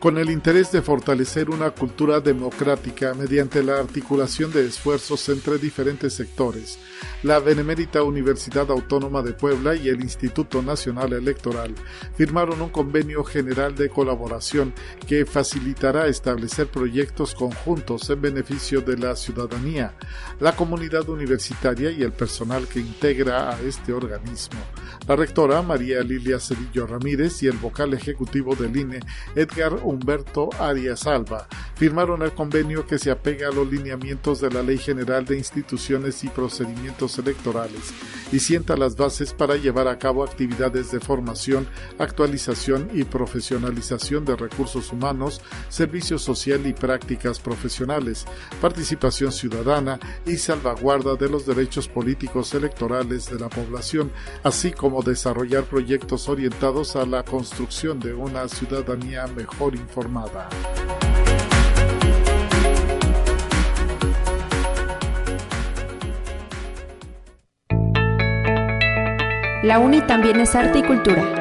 con el interés de fortalecer una cultura democrática mediante la articulación de esfuerzos entre diferentes sectores, la Benemérita Universidad Autónoma de Puebla y el Instituto Nacional Electoral firmaron un convenio general de colaboración que facilitará establecer proyectos conjuntos en beneficio de la ciudadanía, la comunidad universitaria y el personal que integra a este organismo. La rectora María Lilia Cedillo Ramírez y el vocal ejecutivo del INE, Edgar Humberto Arias Alba, firmaron el convenio que se apega a los lineamientos de la Ley General de Instituciones y Procedimientos electorales y sienta las bases para llevar a cabo actividades de formación, actualización y profesionalización de recursos humanos, servicio social y prácticas profesionales, participación ciudadana y salvaguarda de los derechos políticos electorales de la población, así como desarrollar proyectos orientados a la construcción de una ciudadanía mejor informada. La UNI también es arte y cultura.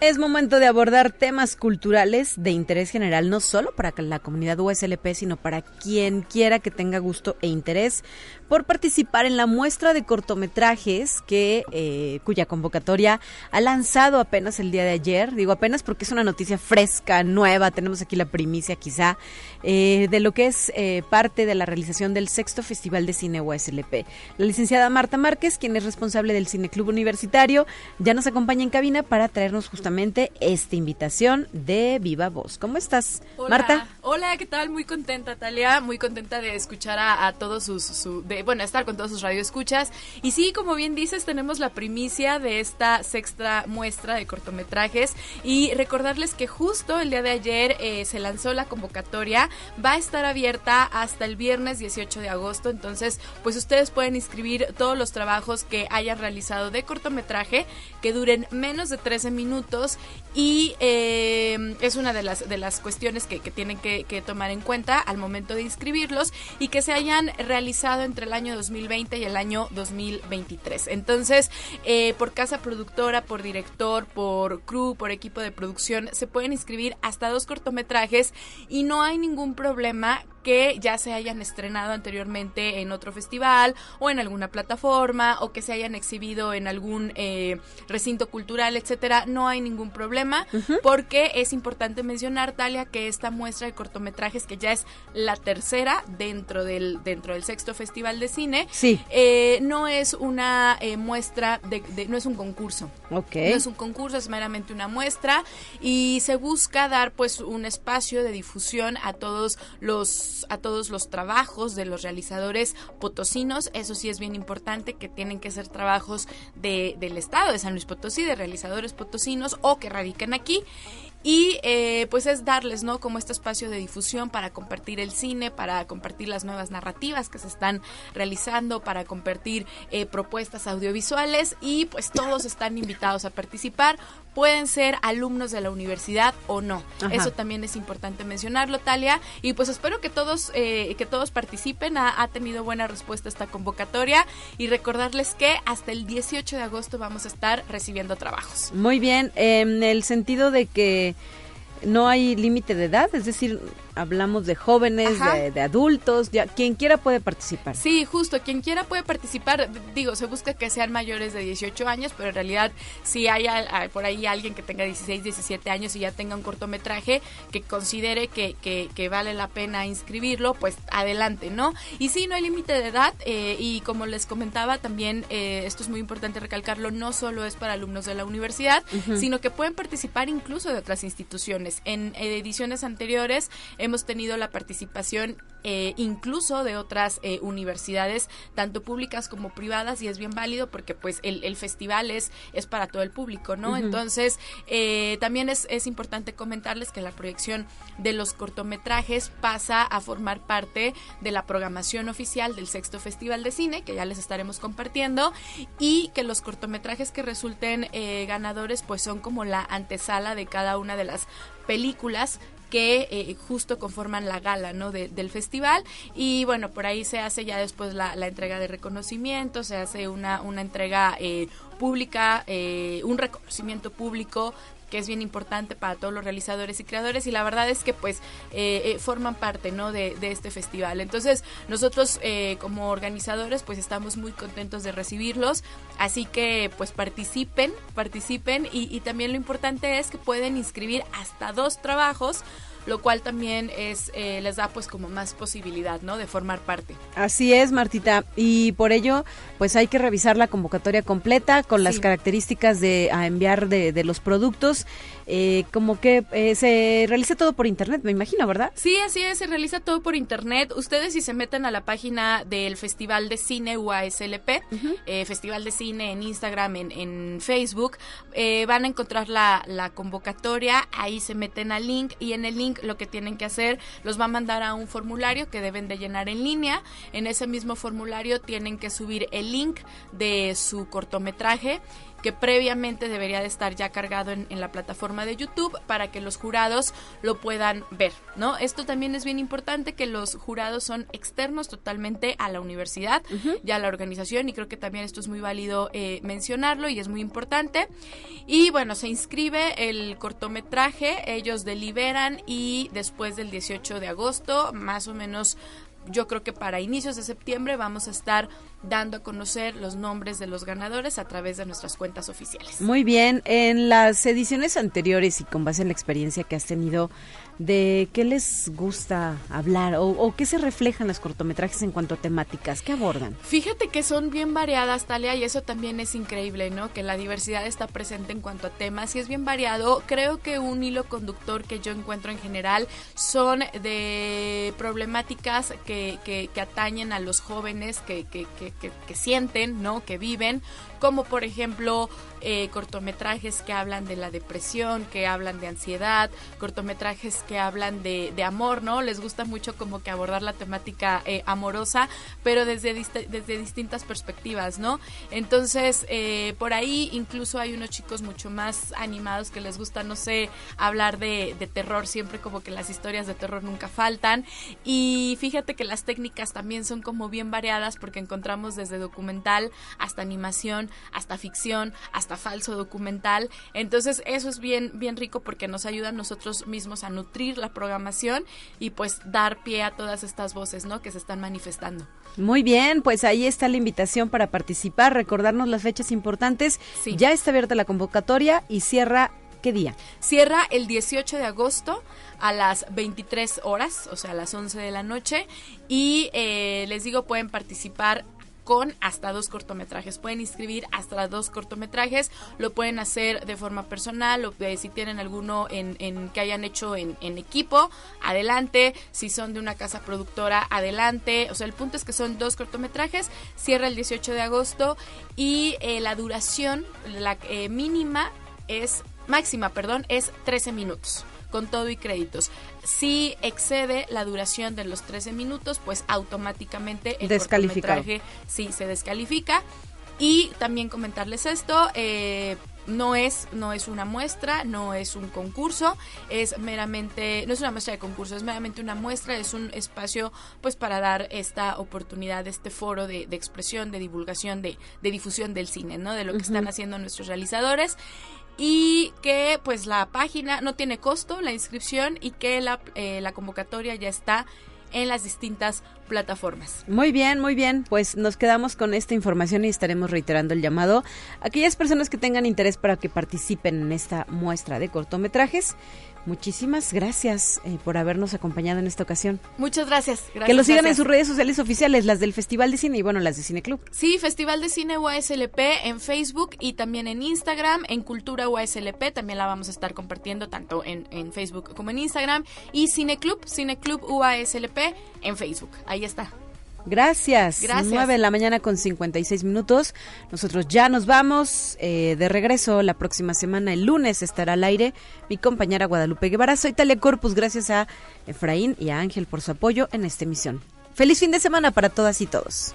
Es momento de abordar temas culturales de interés general, no solo para la comunidad USLP, sino para quien quiera que tenga gusto e interés por participar en la muestra de cortometrajes que eh, cuya convocatoria ha lanzado apenas el día de ayer. Digo apenas porque es una noticia fresca, nueva. Tenemos aquí la primicia, quizá, eh, de lo que es eh, parte de la realización del sexto Festival de Cine USLP. La licenciada Marta Márquez, quien es responsable del Cine Club Universitario, ya nos acompaña en cabina para traernos justamente esta invitación de Viva Voz. ¿Cómo estás, Marta? Hola, ¿qué tal? Muy contenta, Talia, muy contenta de escuchar a, todos sus, de, bueno, estar con todos sus radioescuchas. Y sí, como bien dices, tenemos la primicia de esta sexta muestra de cortometrajes. Y recordarles que justo el día de ayer eh, se lanzó la convocatoria, va a estar abierta hasta el viernes 18 de agosto, entonces pues ustedes pueden inscribir todos los trabajos que hayan realizado de cortometraje que duren menos de 13 minutos. Y eh, es una de las, de las cuestiones que, tienen que, tomar en cuenta al momento de inscribirlos y que se hayan realizado entre el año 2020 y el año 2023. Entonces, eh, por casa productora, por director, por crew, por equipo de producción, se pueden inscribir hasta dos cortometrajes y no hay ningún problema que ya se hayan estrenado anteriormente en otro festival o en alguna plataforma o que se hayan exhibido en algún eh, recinto cultural, etcétera, no hay ningún problema porque es importante mencionar, Talia, que esta muestra de cortometrajes que ya es la tercera dentro del dentro del sexto festival de cine, sí. eh, no es una eh, muestra de, de, no es un concurso, okay. no es un concurso, es meramente una muestra y se busca dar pues un espacio de difusión a todos los a todos los trabajos de los realizadores potosinos. Eso sí es bien importante que tienen que ser trabajos de, del estado de San Luis Potosí, de realizadores potosinos o que radican aquí y eh, pues es darles no como este espacio de difusión para compartir el cine para compartir las nuevas narrativas que se están realizando para compartir eh, propuestas audiovisuales y pues todos están invitados a participar pueden ser alumnos de la universidad o no. Ajá. eso también es importante mencionarlo Talia. Y pues espero que todos eh, que todos participen. Ha, ha, tenido buena respuesta esta convocatoria. Y recordarles que hasta el 18 de agosto vamos a estar recibiendo trabajos. Muy bien en el sentido de que no hay límite de edad, es decir, hablamos de jóvenes, de, de, adultos, ya, quien quiera puede participar. Sí, justo, quien quiera puede participar. Digo, se busca que sean mayores de 18 años, pero en realidad si hay, hay por ahí alguien que tenga 16, 17 años y ya tenga un cortometraje que considere que, que, que vale la pena inscribirlo, pues adelante, ¿no? Y sí, no hay límite de edad eh, y como les comentaba también, eh, esto es muy importante recalcarlo, no solo es para alumnos de la universidad, uh -huh. sino que pueden participar incluso de otras instituciones. En ediciones anteriores hemos tenido la participación eh, incluso de otras eh, universidades, tanto públicas como privadas, y es bien válido porque pues el, el festival es, es para todo el público, ¿no? Uh -huh. Entonces, eh, también es, es importante comentarles que la proyección de los cortometrajes pasa a formar parte de la programación oficial del sexto Festival de Cine, que ya les estaremos compartiendo, y que los cortometrajes que resulten eh, ganadores pues son como la antesala de cada una de las películas que eh, justo conforman la gala ¿no? De, del festival y bueno por ahí se hace ya después la, entrega de reconocimiento se hace una, una entrega eh, pública eh, un reconocimiento público que es bien importante para todos los realizadores y creadores y la verdad es que pues eh, eh, forman parte no de, este festival. Entonces nosotros eh, como organizadores pues estamos muy contentos de recibirlos. Así que pues participen participen y, y también lo importante es que pueden inscribir hasta dos trabajos lo cual también es eh, les da pues como más posibilidad no de formar parte. Así es Martita. Y por ello pues hay que revisar la convocatoria completa con sí. las características de a enviar de, de los productos eh, como que eh, se realiza todo por internet, me imagino, ¿verdad? Sí, así es, se realiza todo por internet. Ustedes si se meten a la página del Festival de Cine UASLP, uh -huh. eh, Festival de Cine en Instagram, en, en Facebook, eh, van a encontrar la, la, convocatoria, ahí se meten al link y en el link lo que tienen que hacer los va a mandar a un formulario que deben de llenar en línea. En ese mismo formulario tienen que subir el link de su cortometraje que previamente debería de estar ya cargado en, en, la plataforma de YouTube para que los jurados lo puedan ver, ¿no? Esto también es bien importante que los jurados son externos totalmente a la universidad uh -huh. y a la organización y creo que también esto es muy válido eh, mencionarlo y es muy importante. Y bueno, se inscribe el cortometraje, ellos deliberan y después del 18 de agosto, más o menos yo creo que para inicios de septiembre vamos a estar dando a conocer los nombres de los ganadores a través de nuestras cuentas oficiales. Muy bien, en las ediciones anteriores y con base en la experiencia que has tenido, ¿de qué les gusta hablar o, qué se reflejan los cortometrajes en cuanto a temáticas? ¿Qué abordan? Fíjate que son bien variadas, Talia, y eso también es increíble, ¿no? Que la diversidad está presente en cuanto a temas y es bien variado. Creo que un hilo conductor que yo encuentro en general son de problemáticas que, que, que atañen a los jóvenes que que, que, sienten, ¿no? Que viven, como por ejemplo eh, cortometrajes que hablan de la depresión, que hablan de ansiedad, cortometrajes que hablan de, de amor, ¿no? Les gusta mucho como que abordar la temática eh, amorosa, pero desde, desde distintas perspectivas, ¿no? Entonces, eh, por ahí incluso hay unos chicos mucho más animados que les gusta, no sé, hablar de, de terror, siempre como que las historias de terror nunca faltan. Y fíjate que las técnicas también son como bien variadas porque encontramos desde documental hasta animación, hasta ficción, hasta falso documental. Entonces, eso es bien, bien rico porque nos ayuda a nosotros mismos a nutrir la programación y pues dar pie a todas estas voces, ¿no? Que se están manifestando. Muy bien, pues ahí está la invitación para participar, recordarnos las fechas importantes. Ya está abierta la convocatoria y cierra ¿Qué día? Cierra el 18 de agosto a las 23 horas, o sea, a las 11 de la noche. Y eh, les digo, pueden participar con hasta dos cortometrajes. Pueden inscribir hasta dos cortometrajes, lo pueden hacer de forma personal o si tienen alguno en, en que hayan hecho en, equipo, adelante. Si son de una casa productora, adelante. O sea, el punto es que son dos cortometrajes, cierra el 18 de agosto y eh, la duración, la eh, mínima es, máxima, perdón, es 13 minutos con todo y créditos. Si excede la duración de los 13 minutos, pues automáticamente el cortometraje sí se descalifica. Y también comentarles esto, eh, no es no es una muestra, no es un concurso, es meramente no es una muestra de concurso, es meramente una muestra, es un espacio pues para dar esta oportunidad, este foro de, expresión, de divulgación, de, difusión del cine, ¿no? De lo que están haciendo nuestros realizadores y que pues la página no tiene costo, la inscripción y que la, eh, la convocatoria ya está en las distintas plataformas. Muy bien, muy bien. Pues nos quedamos con esta información y estaremos reiterando el llamado a aquellas personas que tengan interés para que participen en esta muestra de cortometrajes. Muchísimas gracias eh, por habernos acompañado en esta ocasión. Muchas gracias. que lo sigan en sus redes sociales oficiales, las del Festival de Cine y bueno, las de Cine Club. Sí, Festival de Cine UASLP en Facebook y también en Instagram, en Cultura UASLP, también la vamos a estar compartiendo tanto en, en Facebook como en Instagram. Y Cine Club, Cine Club UASLP en Facebook. Ahí está. Gracias. Gracias. 9 de la mañana con 56 minutos. Nosotros ya nos vamos eh, de regreso la próxima semana. El lunes estará al aire mi compañera Guadalupe Guevara. Soy Talia Corpus. Gracias a Efraín y a Ángel por su apoyo en esta emisión. Feliz fin de semana para todas y todos.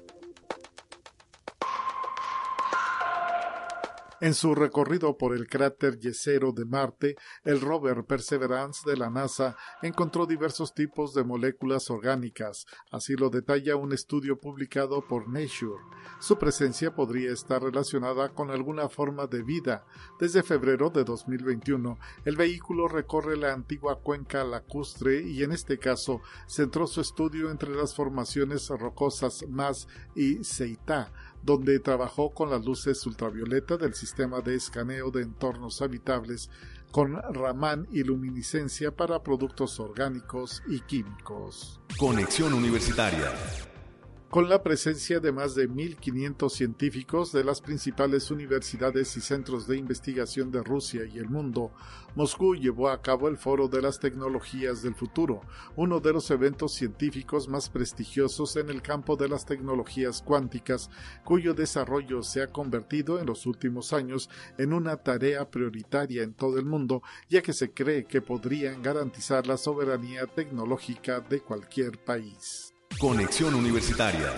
En su recorrido por el cráter yesero de Marte, el rover Perseverance de la NASA encontró diversos tipos de moléculas orgánicas, así lo detalla un estudio publicado por Nature. Su presencia podría estar relacionada con alguna forma de vida. Desde febrero de 2021, el vehículo recorre la antigua cuenca lacustre y en este caso centró su estudio entre las formaciones rocosas Mas y Seitá, donde trabajó con las luces ultravioleta del sistema de escaneo de entornos habitables con Raman y luminiscencia para productos orgánicos y químicos. Conexión Universitaria con la presencia de más de 1.500 científicos de las principales universidades y centros de investigación de Rusia y el mundo, Moscú llevó a cabo el Foro de las Tecnologías del Futuro, uno de los eventos científicos más prestigiosos en el campo de las tecnologías cuánticas, cuyo desarrollo se ha convertido en los últimos años en una tarea prioritaria en todo el mundo, ya que se cree que podrían garantizar la soberanía tecnológica de cualquier país. Conexión Universitaria.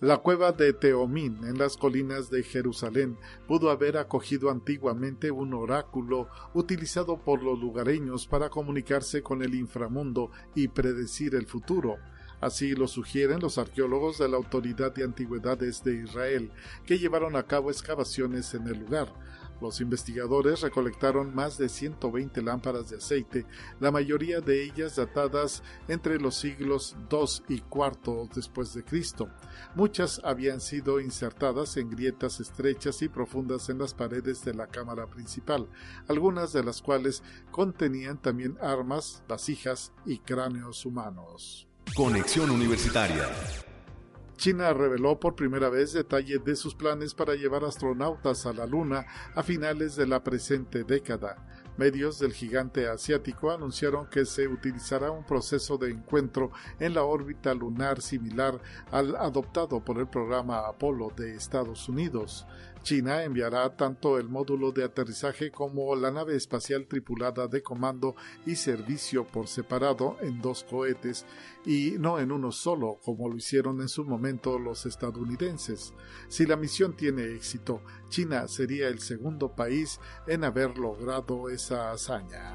La cueva de Teomín, en las colinas de Jerusalén, pudo haber acogido antiguamente un oráculo utilizado por los lugareños para comunicarse con el inframundo y predecir el futuro. Así lo sugieren los arqueólogos de la Autoridad de Antigüedades de Israel, que llevaron a cabo excavaciones en el lugar. Los investigadores recolectaron más de 120 lámparas de aceite, la mayoría de ellas datadas entre los siglos II y IV después de Cristo. Muchas habían sido insertadas en grietas estrechas y profundas en las paredes de la cámara principal, algunas de las cuales contenían también armas, vasijas y cráneos humanos. Conexión Universitaria. China reveló por primera vez detalles de sus planes para llevar astronautas a la Luna a finales de la presente década. Medios del gigante asiático anunciaron que se utilizará un proceso de encuentro en la órbita lunar similar al adoptado por el programa Apolo de Estados Unidos. China enviará tanto el módulo de aterrizaje como la nave espacial tripulada de comando y servicio por separado en dos cohetes y no en uno solo como lo hicieron en su momento los estadounidenses. Si la misión tiene éxito, China sería el segundo país en haber logrado esa hazaña.